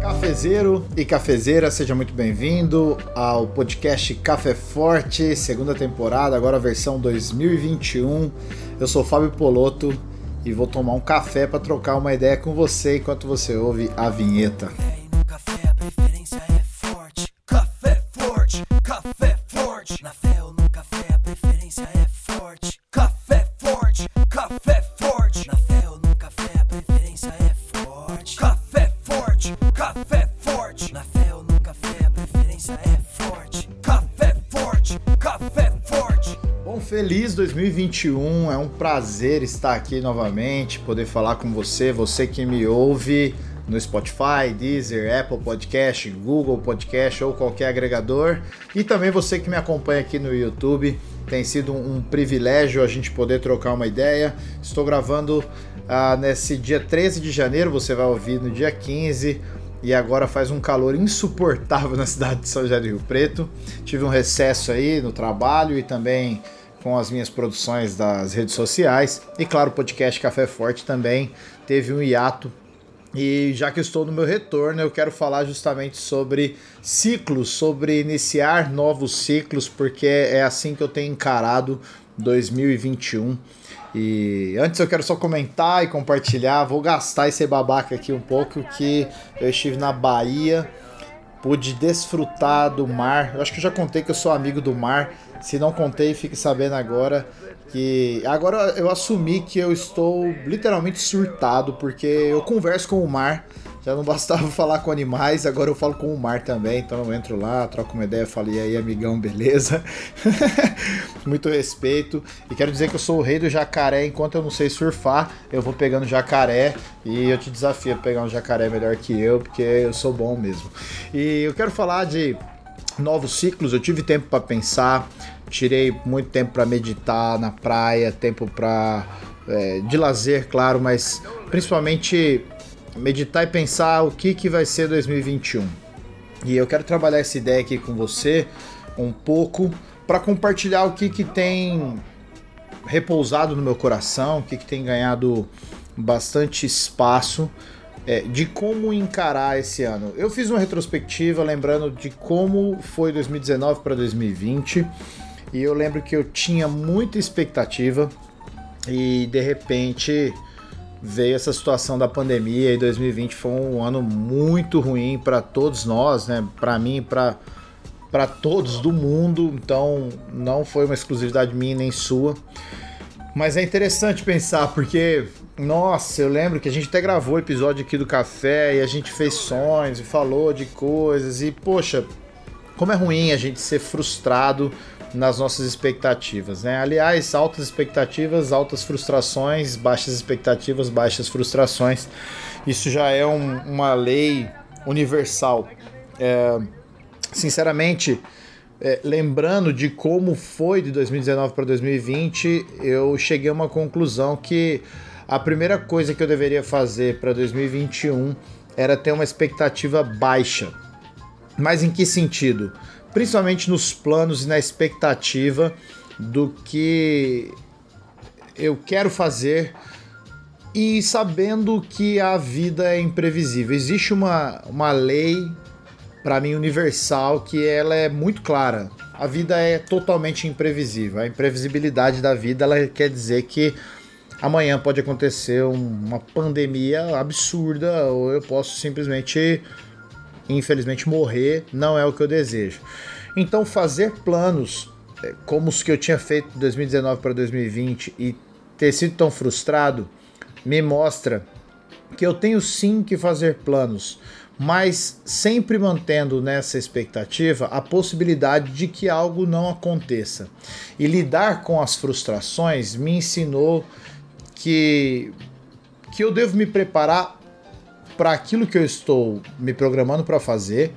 Cafezeiro e cafezeira, seja muito bem-vindo ao podcast Café Forte, segunda temporada, agora versão 2021. Eu sou Fábio Poloto e vou tomar um café para trocar uma ideia com você enquanto você ouve a vinheta. 2021, é um prazer estar aqui novamente, poder falar com você, você que me ouve no Spotify, Deezer, Apple Podcast, Google Podcast ou qualquer agregador, e também você que me acompanha aqui no YouTube. Tem sido um, privilégio a gente poder trocar uma ideia. Estou gravando uh, nesse dia 13 de janeiro, você vai ouvir no dia 15 e agora faz um calor insuportável na cidade de São José do Rio Preto. Tive um recesso aí no trabalho e também com as minhas produções das redes sociais. E claro, o podcast Café Forte também teve um hiato. E já que estou no meu retorno, eu quero falar justamente sobre ciclos, sobre iniciar novos ciclos, porque é assim que eu tenho encarado 2021. E antes eu quero só comentar e compartilhar, vou gastar esse babaca aqui um pouco que eu estive na Bahia, pude desfrutar do mar. Eu acho que eu já contei que eu sou amigo do mar se não contei, fique sabendo agora que agora eu assumi que eu estou literalmente surtado porque eu converso com o mar. Já não bastava falar com animais, agora eu falo com o mar também. Então eu entro lá, troco uma ideia, falo, e aí, amigão, beleza? Muito respeito. E quero dizer que eu sou o rei do jacaré. Enquanto eu não sei surfar, eu vou pegando jacaré. E eu te desafio a pegar um jacaré melhor que eu, porque eu sou bom mesmo. E eu quero falar de novos ciclos, eu tive tempo para pensar, tirei muito tempo para meditar na praia, tempo para é, de lazer, claro, mas principalmente meditar e pensar o que, que vai ser 2021. E eu quero trabalhar essa ideia aqui com você um pouco para compartilhar o que, que tem repousado no meu coração, o que, que tem ganhado bastante espaço é, de como encarar esse ano. Eu fiz uma retrospectiva lembrando de como foi 2019 para 2020 e eu lembro que eu tinha muita expectativa e de repente veio essa situação da pandemia e 2020 foi um ano muito ruim para todos nós, né? Para mim, para para todos do mundo, então não foi uma exclusividade minha nem sua. Mas é interessante pensar porque nossa, eu lembro que a gente até gravou o episódio aqui do café e a gente fez sonhos e falou de coisas e poxa, como é ruim a gente ser frustrado nas nossas expectativas, né? Aliás, altas expectativas, altas frustrações, baixas expectativas, baixas frustrações. Isso já é um, uma lei universal. É, sinceramente, é, lembrando de como foi de 2019 para 2020, eu cheguei a uma conclusão que a primeira coisa que eu deveria fazer para 2021 era ter uma expectativa baixa. Mas em que sentido? Principalmente nos planos e na expectativa do que eu quero fazer e sabendo que a vida é imprevisível. Existe uma, uma lei, para mim, universal, que ela é muito clara. A vida é totalmente imprevisível. A imprevisibilidade da vida ela quer dizer que amanhã pode acontecer uma pandemia absurda ou eu posso simplesmente, infelizmente, morrer. Não é o que eu desejo. Então, fazer planos é, como os que eu tinha feito de 2019 para 2020 e ter sido tão frustrado me mostra que eu tenho sim que fazer planos, mas sempre mantendo nessa expectativa a possibilidade de que algo não aconteça. E lidar com as frustrações me ensinou que, que eu devo me preparar para aquilo que eu estou me programando para fazer,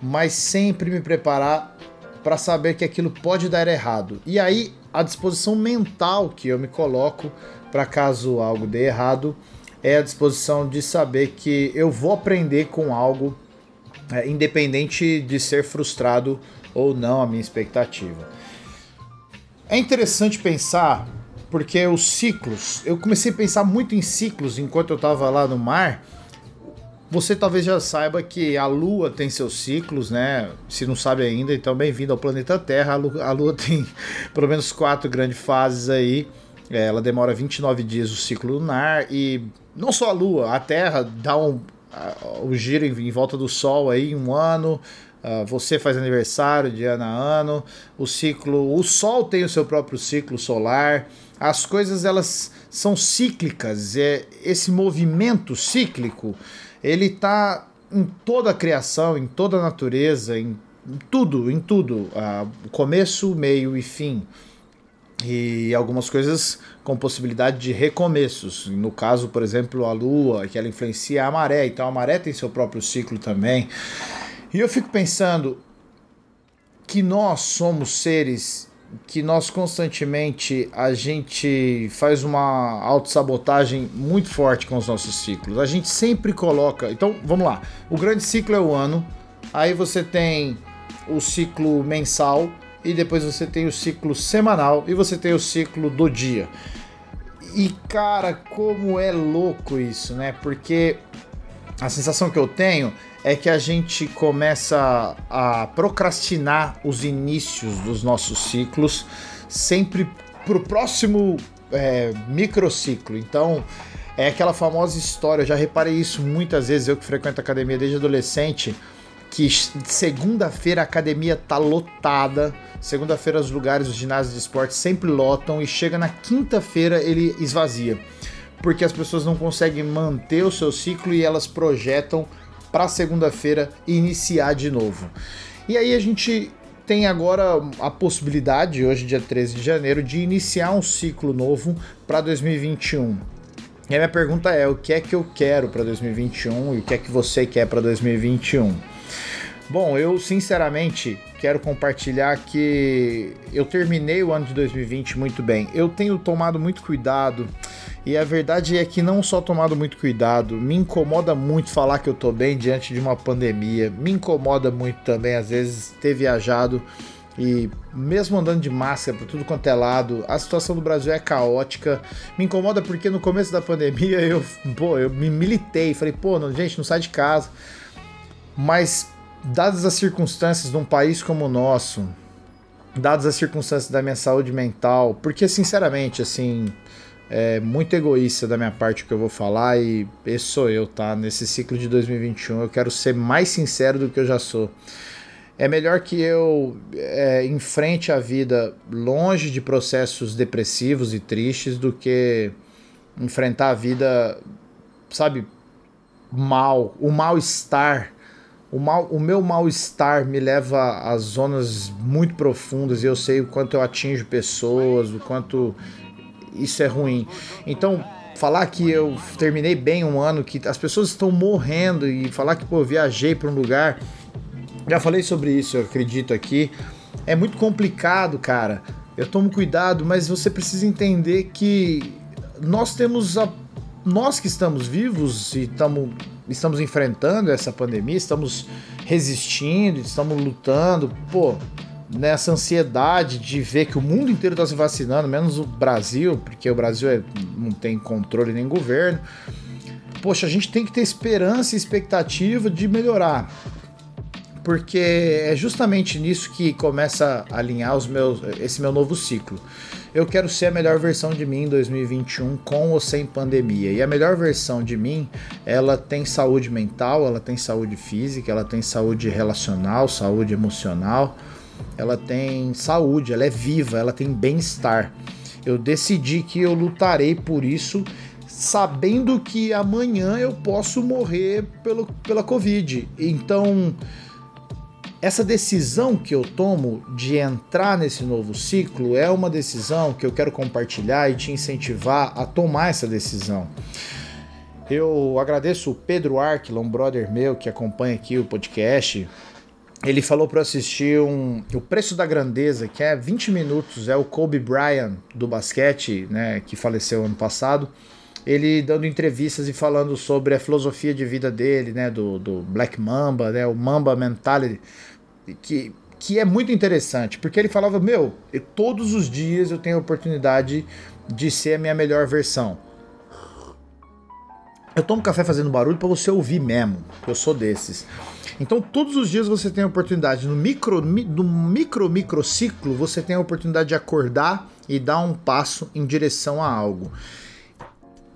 mas sempre me preparar para saber que aquilo pode dar errado. E aí, a disposição mental que eu me coloco para caso algo dê errado é a disposição de saber que eu vou aprender com algo, é, independente de ser frustrado ou não a minha expectativa. É interessante pensar porque os ciclos, eu comecei a pensar muito em ciclos enquanto eu estava lá no mar. Você talvez já saiba que a Lua tem seus ciclos, né? Se não sabe ainda, então bem-vindo ao planeta Terra. A Lua, a Lua tem pelo menos quatro grandes fases aí. É, ela demora 29 dias o ciclo lunar e não só a Lua, a Terra dá um, o giro em, volta do Sol aí um ano. Uh, você faz aniversário de ano a ano, o ciclo, o Sol tem o seu próprio ciclo solar, as coisas elas são cíclicas, é, esse movimento cíclico ele está em toda a criação, em toda a natureza, em, em tudo, em tudo, uh, começo, meio e fim e algumas coisas com possibilidade de recomeços. No caso, por exemplo, a Lua, que ela influencia a maré, então a maré tem seu próprio ciclo também. E eu fico pensando que nós somos seres que nós constantemente a gente faz uma autossabotagem muito forte com os nossos ciclos. A gente sempre coloca. Então, vamos lá. O grande ciclo é o ano. Aí você tem o ciclo mensal e depois você tem o ciclo semanal e você tem o ciclo do dia. E cara, como é louco isso, né? Porque a sensação que eu tenho é que a gente começa a procrastinar os inícios dos nossos ciclos sempre para o próximo é, microciclo. Então, é aquela famosa história, eu já reparei isso muitas vezes, eu que frequento academia desde adolescente, que segunda-feira a academia tá lotada, segunda-feira os lugares, os ginásios de esporte sempre lotam e chega na quinta-feira ele esvazia. Porque as pessoas não conseguem manter o seu ciclo e elas projetam para segunda-feira iniciar de novo. E aí a gente tem agora a possibilidade, hoje dia 13 de janeiro, de iniciar um ciclo novo para 2021. E a minha pergunta é: o que é que eu quero para 2021 e o que é que você quer para 2021? Bom, eu sinceramente quero compartilhar que eu terminei o ano de 2020 muito bem. Eu tenho tomado muito cuidado e a verdade é que não só tomado muito cuidado, me incomoda muito falar que eu tô bem diante de uma pandemia. Me incomoda muito também às vezes ter viajado e mesmo andando de máscara para tudo quanto é lado, a situação do Brasil é caótica. Me incomoda porque no começo da pandemia eu, pô, eu me militei, falei, pô, não, gente, não sai de casa. Mas dadas as circunstâncias de um país como o nosso, dadas as circunstâncias da minha saúde mental, porque sinceramente, assim, é muito egoísta da minha parte o que eu vou falar e esse sou eu, tá? Nesse ciclo de 2021 eu quero ser mais sincero do que eu já sou. É melhor que eu é, enfrente a vida longe de processos depressivos e tristes do que enfrentar a vida, sabe, mal, o mal-estar o, mal, o meu mal-estar me leva a zonas muito profundas e eu sei o quanto eu atinjo pessoas, o quanto isso é ruim. Então, falar que eu terminei bem um ano, que as pessoas estão morrendo e falar que pô, eu viajei para um lugar. Já falei sobre isso, eu acredito aqui. É muito complicado, cara. Eu tomo cuidado, mas você precisa entender que nós temos a nós que estamos vivos e tamo, estamos enfrentando essa pandemia, estamos resistindo, estamos lutando, pô, nessa ansiedade de ver que o mundo inteiro está se vacinando, menos o Brasil, porque o Brasil é, não tem controle nem governo. Poxa, a gente tem que ter esperança e expectativa de melhorar. Porque é justamente nisso que começa a alinhar os meus, esse meu novo ciclo. Eu quero ser a melhor versão de mim em 2021 com ou sem pandemia. E a melhor versão de mim, ela tem saúde mental, ela tem saúde física, ela tem saúde relacional, saúde emocional ela tem saúde, ela é viva, ela tem bem-estar. Eu decidi que eu lutarei por isso, sabendo que amanhã eu posso morrer pelo, pela Covid. Então, essa decisão que eu tomo de entrar nesse novo ciclo é uma decisão que eu quero compartilhar e te incentivar a tomar essa decisão. Eu agradeço o Pedro Arquila, um brother meu que acompanha aqui o podcast, ele falou para assistir um O Preço da Grandeza, que é 20 minutos, é o Kobe Bryant do basquete, né, que faleceu ano passado. Ele dando entrevistas e falando sobre a filosofia de vida dele, né, do, do Black Mamba, né, o Mamba Mentality, que que é muito interessante, porque ele falava: Meu, todos os dias eu tenho a oportunidade de ser a minha melhor versão. Eu tomo café fazendo barulho para você ouvir mesmo. Eu sou desses. Então, todos os dias você tem a oportunidade, no micro, no micro, micro ciclo, você tem a oportunidade de acordar e dar um passo em direção a algo.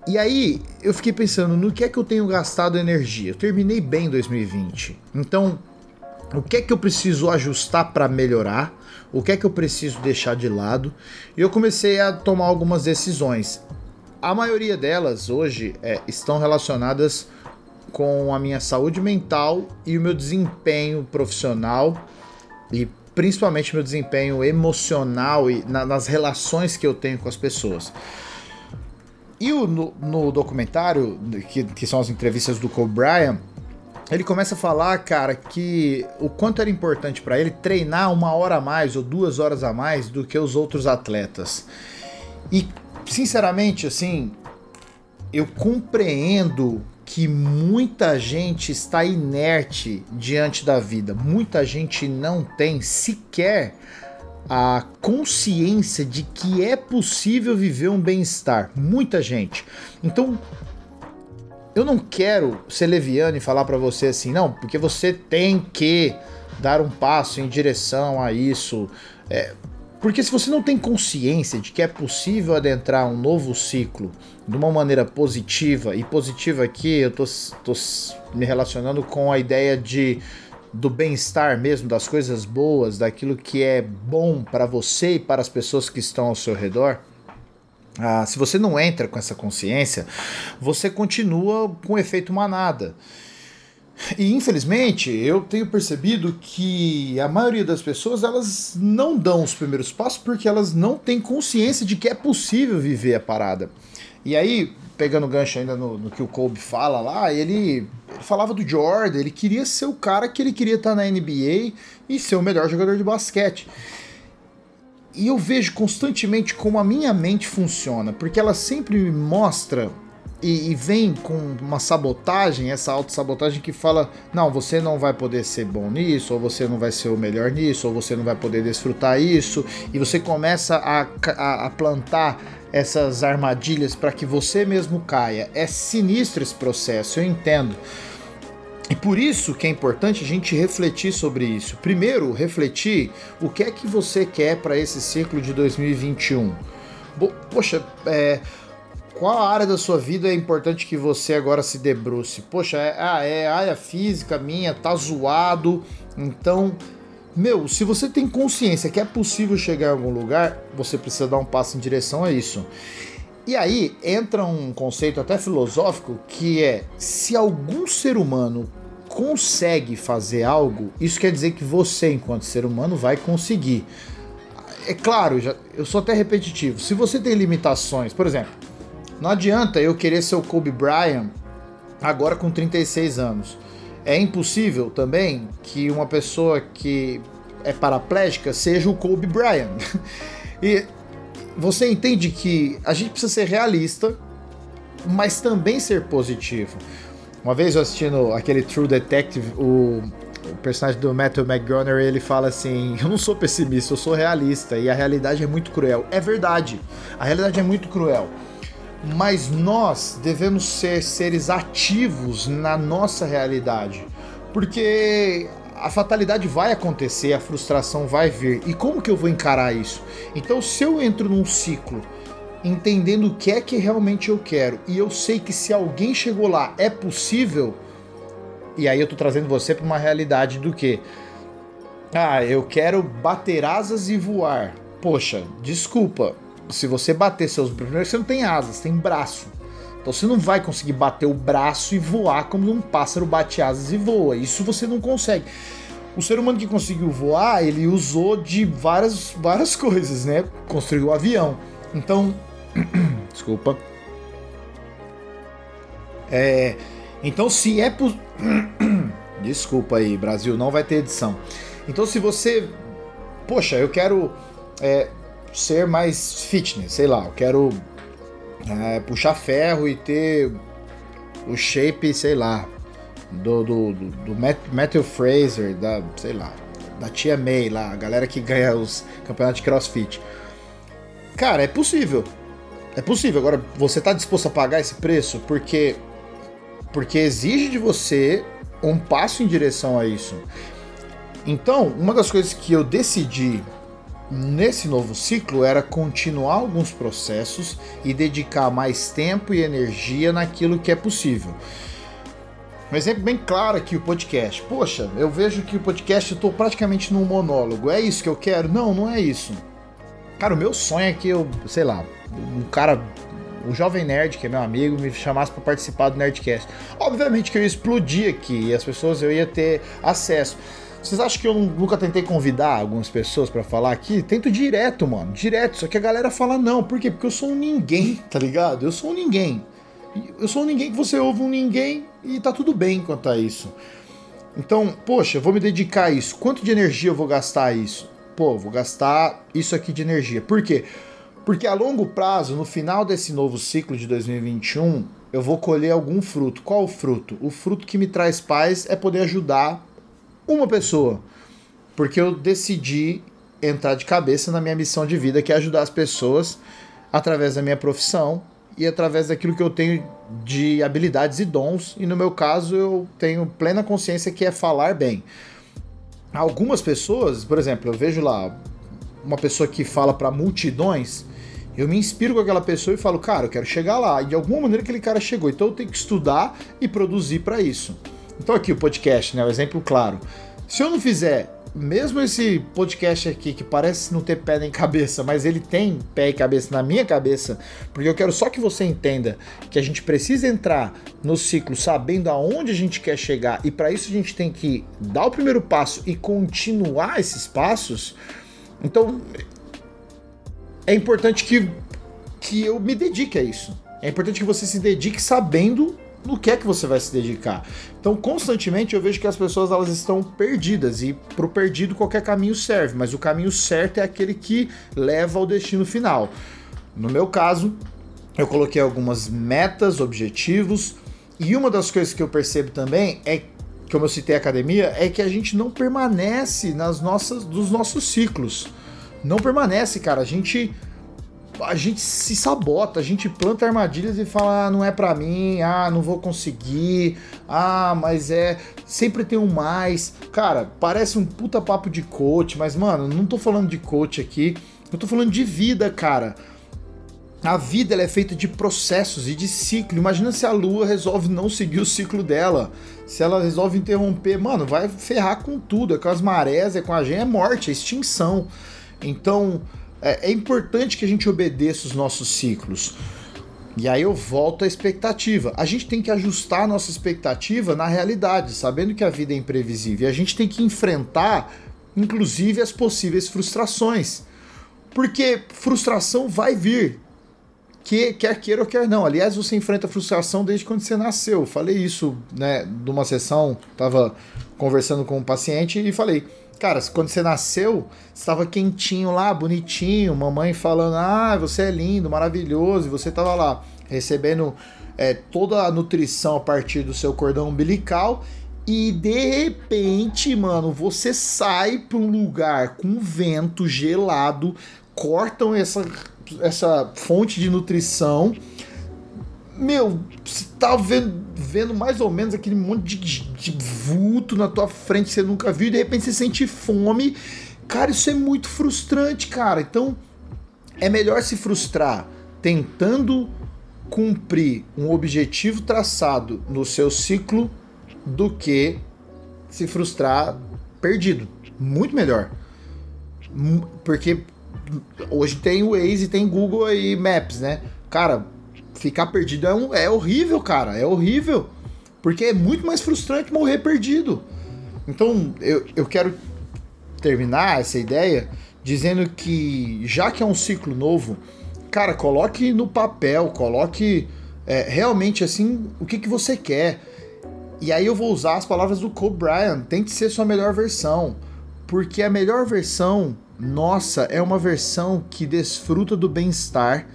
E aí, eu fiquei pensando no que é que eu tenho gastado energia. Eu terminei bem 2020. Então, o que é que eu preciso ajustar para melhorar? O que é que eu preciso deixar de lado? E eu comecei a tomar algumas decisões. A maioria delas hoje é, estão relacionadas com a minha saúde mental e o meu desempenho profissional e principalmente meu desempenho emocional e na, nas relações que eu tenho com as pessoas. E o, no, no, documentário, que, que são as entrevistas do Kobe Bryant, ele começa a falar, cara, que o quanto era importante para ele treinar uma hora a mais ou duas horas a mais do que os outros atletas. E, sinceramente, assim, eu compreendo que muita gente está inerte diante da vida. Muita gente não tem sequer a consciência de que é possível viver um bem-estar. Muita gente. Então, eu não quero ser leviano e falar para você assim, não, porque você tem que dar um passo em direção a isso. É, porque se você não tem consciência de que é possível adentrar um novo ciclo de uma maneira positiva, e positiva aqui eu tô, tô me relacionando com a ideia de do bem-estar mesmo, das coisas boas, daquilo que é bom para você e para as pessoas que estão ao seu redor. Ah, se você não entra com essa consciência, você continua com o efeito manada. E infelizmente eu tenho percebido que a maioria das pessoas elas não dão os primeiros passos porque elas não têm consciência de que é possível viver a parada. E aí, pegando gancho ainda no, no que o Kobe fala lá, ele, falava do Jordan, ele queria ser o cara que ele queria estar na NBA e ser o melhor jogador de basquete. E eu vejo constantemente como a minha mente funciona, porque ela sempre me mostra e, e, vem com uma sabotagem, essa autossabotagem que fala: não, você não vai poder ser bom nisso, ou você não vai ser o melhor nisso, ou você não vai poder desfrutar isso, e você começa a, a, a plantar essas armadilhas para que você mesmo caia. É sinistro esse processo, eu entendo. E por isso que é importante a gente refletir sobre isso. Primeiro, refletir o que é que você quer para esse ciclo de 2021. Poxa, é, qual área da sua vida é importante que você agora se debruce? Poxa, é, ah, é área física minha, tá zoado. Então, meu, se você tem consciência que é possível chegar em algum lugar, você precisa dar um passo em direção a isso. E aí entra um conceito até filosófico que é: se algum ser humano consegue fazer algo, isso quer dizer que você, enquanto ser humano, vai conseguir. É claro, já, eu sou até repetitivo. Se você tem limitações, por exemplo, não adianta eu querer ser o Kobe Bryant agora com 36 anos. É impossível também que uma pessoa que é paraplégica seja o Kobe Bryant. e você entende que a gente precisa ser realista, mas também ser positivo. Uma vez eu assistindo aquele True Detective, o, o personagem do Matthew McGonagall, ele fala assim: Eu não sou pessimista, eu sou realista e a realidade é muito cruel. É verdade, a realidade é muito cruel mas nós devemos ser seres ativos na nossa realidade, porque a fatalidade vai acontecer, a frustração vai vir. E como que eu vou encarar isso? Então, se eu entro num ciclo entendendo o que é que realmente eu quero e eu sei que se alguém chegou lá é possível, e aí eu tô trazendo você para uma realidade do que ah, eu quero bater asas e voar. Poxa, desculpa, se você bater seus primeiro você não tem asas, tem braço. Então você não vai conseguir bater o braço e voar como um pássaro bate asas e voa. Isso você não consegue. O ser humano que conseguiu voar, ele usou de várias, várias coisas, né? Construiu o um avião. Então, desculpa. É, então se é por... desculpa aí, Brasil, não vai ter edição. Então se você, poxa, eu quero é, ser mais fitness, sei lá, eu quero é, puxar ferro e ter o shape, sei lá, do, do, do, do Matthew Fraser, da, sei lá, da tia May lá, a galera que ganha os campeonatos de crossfit. Cara, é possível. É possível. Agora, você tá disposto a pagar esse preço? Porque. Porque exige de você um passo em direção a isso. Então, uma das coisas que eu decidi nesse novo ciclo era continuar alguns processos e dedicar mais tempo e energia naquilo que é possível. Um exemplo bem claro aqui, o podcast. Poxa, eu vejo que o podcast eu tô praticamente num monólogo. É isso que eu quero? Não, não é isso. Cara, o meu sonho é que eu, sei lá, um cara, o jovem nerd, que é meu amigo, me chamasse para participar do Nerdcast. Obviamente que eu ia explodir aqui e as pessoas eu ia ter acesso. Vocês acham que eu nunca tentei convidar algumas pessoas para falar aqui? Tento direto, mano, direto. Só que a galera fala não. Por quê? Porque eu sou um ninguém, tá ligado? Eu sou um ninguém. Eu sou um ninguém que você ouve um ninguém e tá tudo bem quanto a isso. Então, poxa, vou me dedicar a isso. Quanto de energia eu vou gastar isso? Pô, vou gastar isso aqui de energia. Por quê? Porque a longo prazo, no final desse novo ciclo de 2021, eu vou colher algum fruto. Qual o fruto? O fruto que me traz paz é poder ajudar uma pessoa. Porque eu decidi entrar de cabeça na minha missão de vida, que é ajudar as pessoas através da minha profissão e através daquilo que eu tenho de habilidades e dons. E no meu caso, eu tenho plena consciência que é falar bem. Algumas pessoas, por exemplo, eu vejo lá uma pessoa que fala para multidões, eu me inspiro com aquela pessoa e falo, cara, eu quero chegar lá. E de alguma maneira aquele cara chegou. Então eu tenho que estudar e produzir para isso. Então aqui o podcast, né, o exemplo claro. Se eu não fizer mesmo esse podcast aqui que parece não ter pé nem cabeça, mas ele tem pé e cabeça na minha cabeça, porque eu quero só que você entenda que a gente precisa entrar no ciclo sabendo aonde a gente quer chegar e para isso a gente tem que dar o primeiro passo e continuar esses passos. Então é importante que que eu me dedique a isso. É importante que você se dedique sabendo no que é que você vai se dedicar. Então, constantemente eu vejo que as pessoas elas estão perdidas e pro perdido qualquer caminho serve, mas o caminho certo é aquele que leva ao destino final. No meu caso, eu coloquei algumas metas, objetivos, e uma das coisas que eu percebo também é como eu citei a academia, é que a gente não permanece nas nossas dos nossos ciclos. Não permanece, cara. A gente a gente se sabota, a gente planta armadilhas e fala, ah, não é para mim, ah, não vou conseguir, ah, mas é, sempre tem um mais. Cara, parece um puta papo de coach, mas mano, não tô falando de coach aqui, eu tô falando de vida, cara. A vida ela é feita de processos e de ciclo. Imagina se a lua resolve não seguir o ciclo dela. Se ela resolve interromper, mano, vai ferrar com tudo. É com as marés, é com a gente, é morte, é extinção. Então, é, é importante que a gente obedeça os nossos ciclos. E aí eu volto à expectativa. A gente tem que ajustar a nossa expectativa na realidade, sabendo que a vida é imprevisível. E a gente tem que enfrentar, inclusive, as possíveis frustrações. Porque frustração vai vir. Que, quer queira ou quer não. Aliás, você enfrenta frustração desde quando você nasceu. Eu falei isso, né, numa sessão, tava conversando com um paciente e falei: Cara, quando você nasceu, estava quentinho lá, bonitinho, mamãe falando: Ah, você é lindo, maravilhoso, e você estava lá recebendo é, toda a nutrição a partir do seu cordão umbilical. E de repente, mano, você sai para um lugar com vento gelado, cortam essa, essa fonte de nutrição meu, você tá vendo, vendo mais ou menos aquele monte de, de vulto na tua frente que você nunca viu, e de repente você sente fome. Cara, isso é muito frustrante, cara. Então, é melhor se frustrar tentando cumprir um objetivo traçado no seu ciclo do que se frustrar perdido. Muito melhor. Porque hoje tem o Waze, tem Google e Maps, né? Cara, ficar perdido é, um, é horrível, cara. É horrível. Porque é muito mais frustrante morrer perdido. Então, eu, eu quero terminar essa ideia dizendo que, já que é um ciclo novo, cara, coloque no papel, coloque é, realmente assim o que, que você quer. E aí eu vou usar as palavras do Kobe Bryant: tente ser sua melhor versão. Porque a melhor versão nossa é uma versão que desfruta do bem-estar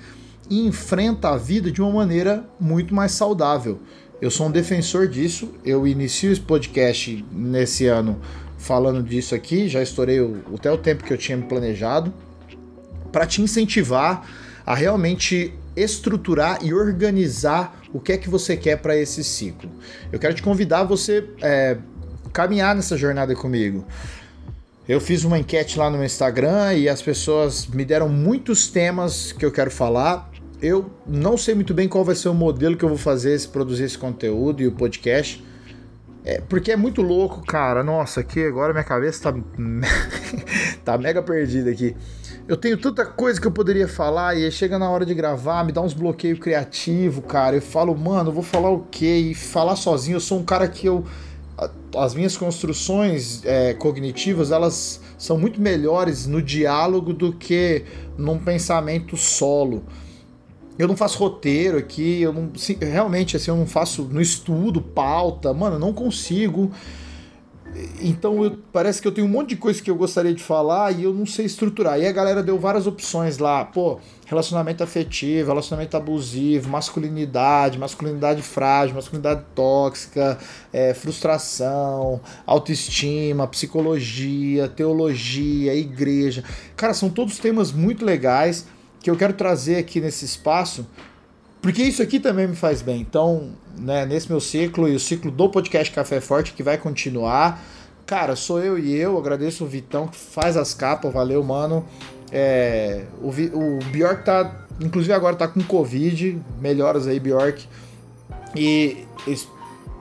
e enfrenta a vida de uma maneira muito mais saudável. Eu sou um defensor disso. Eu inicio esse podcast nesse ano falando disso aqui, já estourei o, até o tempo que eu tinha planejado, para te incentivar a realmente estruturar e organizar o que é que você quer para esse ciclo. Eu quero te convidar a você é, caminhar nessa jornada comigo. Eu fiz uma enquete lá no meu Instagram e as pessoas me deram muitos temas que eu quero falar. Eu não sei muito bem qual vai ser o modelo que eu vou fazer, se produzir esse conteúdo e o podcast. É, porque é muito louco, cara. Nossa, aqui agora minha cabeça tá, tá mega perdida aqui. Eu tenho tanta coisa que eu poderia falar e chega na hora de gravar, me dá uns bloqueios criativos, cara. Eu falo, mano, vou falar o quê? E falar sozinho, eu sou um cara que eu as minhas construções é, cognitivas elas são muito melhores no diálogo do que num pensamento solo. Eu não faço roteiro aqui, eu não realmente assim eu não faço no estudo pauta, mano, eu não consigo. Então eu, parece que eu tenho um monte de coisa que eu gostaria de falar e eu não sei estruturar. E a galera deu várias opções lá, pô, relacionamento afetivo, relacionamento abusivo, masculinidade, masculinidade frágil, masculinidade tóxica, é, frustração, autoestima, psicologia, teologia, igreja. Cara, são todos temas muito legais que eu quero trazer aqui nesse espaço porque isso aqui também me faz bem. Então, né, nesse meu ciclo e o ciclo do podcast Café Forte que vai continuar. Cara, sou eu e eu, agradeço o Vitão que faz as capas, valeu, mano. É, o, o Bjork tá, inclusive agora tá com Covid, melhoras aí, Bjork. E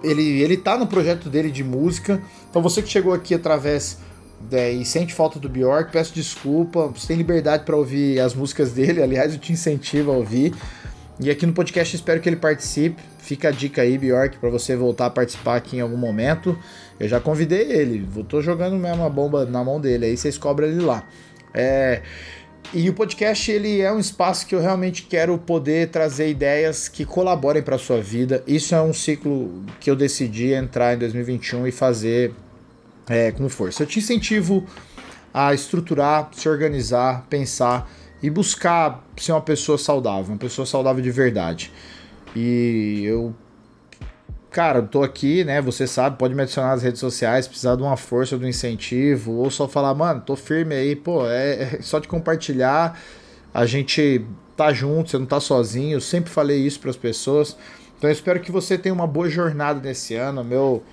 ele, ele tá no projeto dele de música. Então você que chegou aqui através é, e sente falta do Bjork, peço desculpa. Você tem liberdade para ouvir as músicas dele, aliás, eu te incentivo a ouvir. E aqui no podcast espero que ele participe. Fica a dica aí, Bjork, para você voltar a participar aqui em algum momento. Eu já convidei ele, tô jogando mesmo uma bomba na mão dele, aí vocês cobram ele lá. É, e o podcast ele é um espaço que eu realmente quero poder trazer ideias que colaborem para sua vida. Isso é um ciclo que eu decidi entrar em 2021 e fazer é, com força. Eu te incentivo a estruturar, se organizar, pensar e buscar ser uma pessoa saudável, uma pessoa saudável de verdade. E eu cara, tô aqui, né? Você sabe, pode me adicionar nas redes sociais, precisar de uma força, de um incentivo, ou só falar, mano, tô firme aí, pô, é, é só de compartilhar, a gente tá junto, você não tá sozinho, eu sempre falei isso para as pessoas. Então eu espero que você tenha uma boa jornada nesse ano. Meu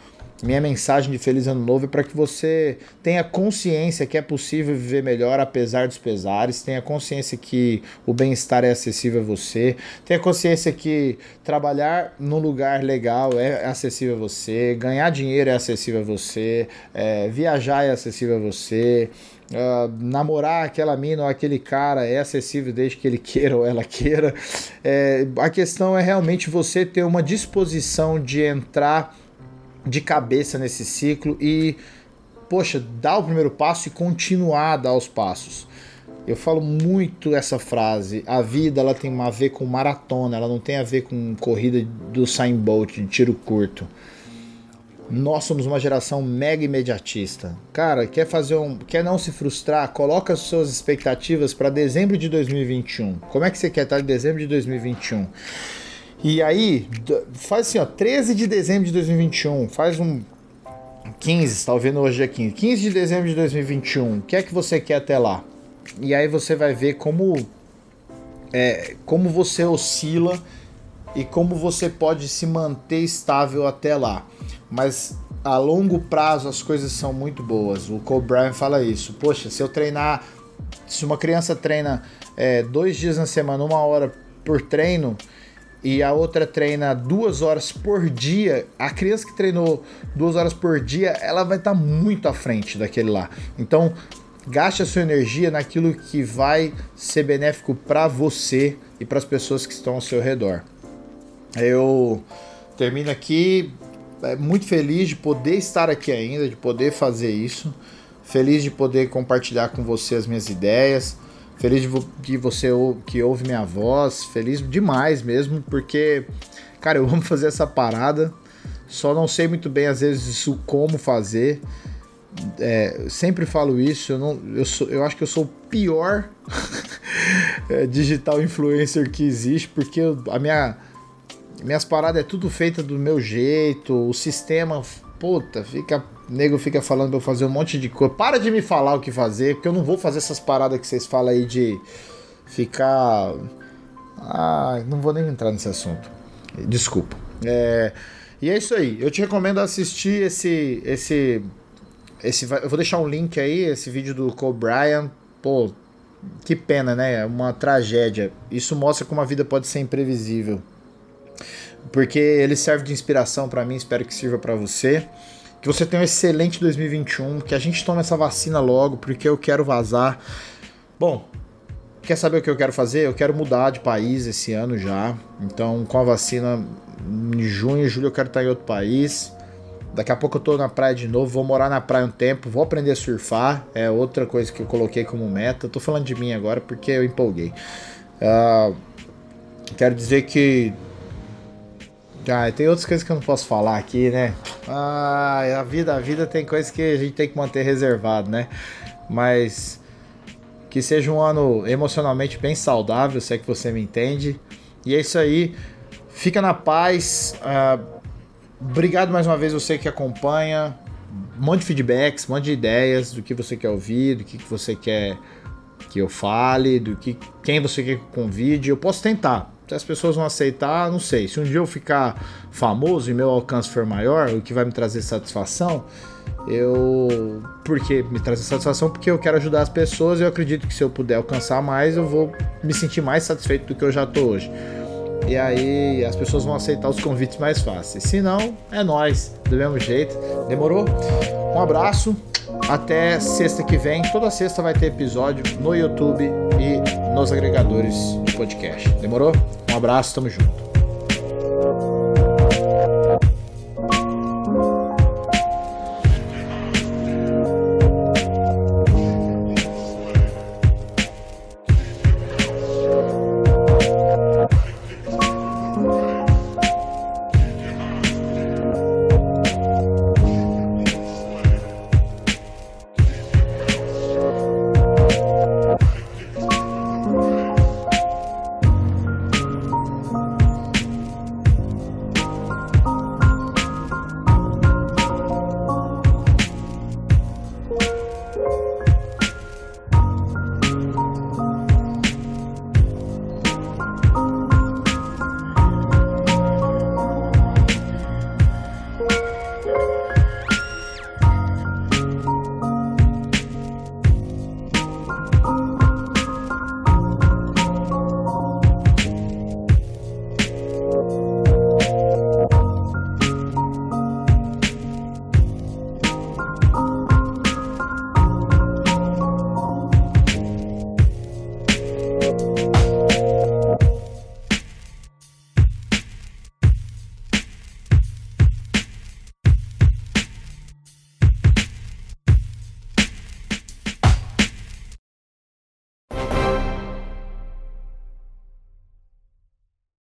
minha mensagem de feliz ano novo é para que você tenha consciência que é possível viver melhor apesar dos pesares, tenha consciência que o bem-estar é acessível a você, tenha consciência que trabalhar num lugar legal é acessível a você, ganhar dinheiro é acessível a você, é, viajar é acessível a você. Uh, namorar aquela mina ou aquele cara é acessível desde que ele queira ou ela queira. É, a questão é realmente você ter uma disposição de entrar de cabeça nesse ciclo e, poxa, dar o primeiro passo e continuar a dar os passos. Eu falo muito essa frase. A vida ela tem a ver com maratona, ela não tem a ver com corrida do Sain Bolt de tiro curto. Nós somos uma geração mega imediatista. Cara, quer fazer um, quer não se frustrar, coloca as suas expectativas para dezembro de 2021. Como é que você quer estar em dezembro de 2021? E aí, faz assim, ó, 13 de dezembro de 2021, faz um 15, tá vendo hoje é 15. 15 de dezembro de 2021, o que é que você quer até lá? E aí você vai ver como é, como você oscila e como você pode se manter estável até lá. Mas a longo prazo as coisas são muito boas. O Cole Bryant fala isso. Poxa, se eu treinar, se uma criança treina é, dois dias na semana, uma hora por treino, e a outra treina duas horas por dia, a criança que treinou duas horas por dia, ela vai estar tá muito à frente daquele lá. Então, gaste a sua energia naquilo que vai ser benéfico para você e para as pessoas que estão ao seu redor. Eu termino aqui é, muito feliz de poder estar aqui ainda, de poder fazer isso. Feliz de poder compartilhar com você as minhas ideias. Feliz de, que você que ouve minha voz, feliz demais mesmo, porque, cara, eu amo fazer essa parada, só não sei muito bem às vezes isso como fazer. É, sempre falo isso, eu, não, eu, sou, eu acho que eu sou o pior é, digital influencer que existe, porque a minha minhas paradas é tudo feita do meu jeito, o sistema puta, fica. Nego fica falando pra eu fazer um monte de coisa. Para de me falar o que fazer, porque eu não vou fazer essas paradas que vocês falam aí de ficar. Ah, não vou nem entrar nesse assunto. Desculpa. É, e é isso aí. Eu te recomendo assistir esse. esse, esse eu vou deixar um link aí, esse vídeo do Cole. Pô, que pena, né? É uma tragédia. Isso mostra como a vida pode ser imprevisível. Porque ele serve de inspiração para mim, espero que sirva para você. Que você tenha um excelente 2021, que a gente tome essa vacina logo, porque eu quero vazar. Bom, quer saber o que eu quero fazer? Eu quero mudar de país esse ano já. Então, com a vacina em junho, julho eu quero estar em outro país. Daqui a pouco eu tô na praia de novo, vou morar na praia um tempo, vou aprender a surfar. É outra coisa que eu coloquei como meta. Tô falando de mim agora porque eu empolguei. Uh, quero dizer que. Ah, tem outras coisas que eu não posso falar aqui, né? Ah, a vida, a vida tem coisas que a gente tem que manter reservado, né? Mas que seja um ano emocionalmente bem saudável, se é que você me entende. E é isso aí. Fica na paz. Uh, obrigado mais uma vez você que acompanha. Mande feedbacks, mande ideias do que você quer ouvir, do que você quer que eu fale, do que quem você quer que eu convide. Eu posso tentar. Se as pessoas vão aceitar, não sei. Se um dia eu ficar famoso e meu alcance for maior, o que vai me trazer satisfação, eu. Porque me traz satisfação porque eu quero ajudar as pessoas e eu acredito que se eu puder alcançar mais, eu vou me sentir mais satisfeito do que eu já tô hoje. E aí as pessoas vão aceitar os convites mais fáceis. Se não, é nós, do mesmo jeito. Demorou? Um abraço. Até sexta que vem. Toda sexta vai ter episódio no YouTube e nos agregadores de podcast. Demorou? Um abraço, tamo junto.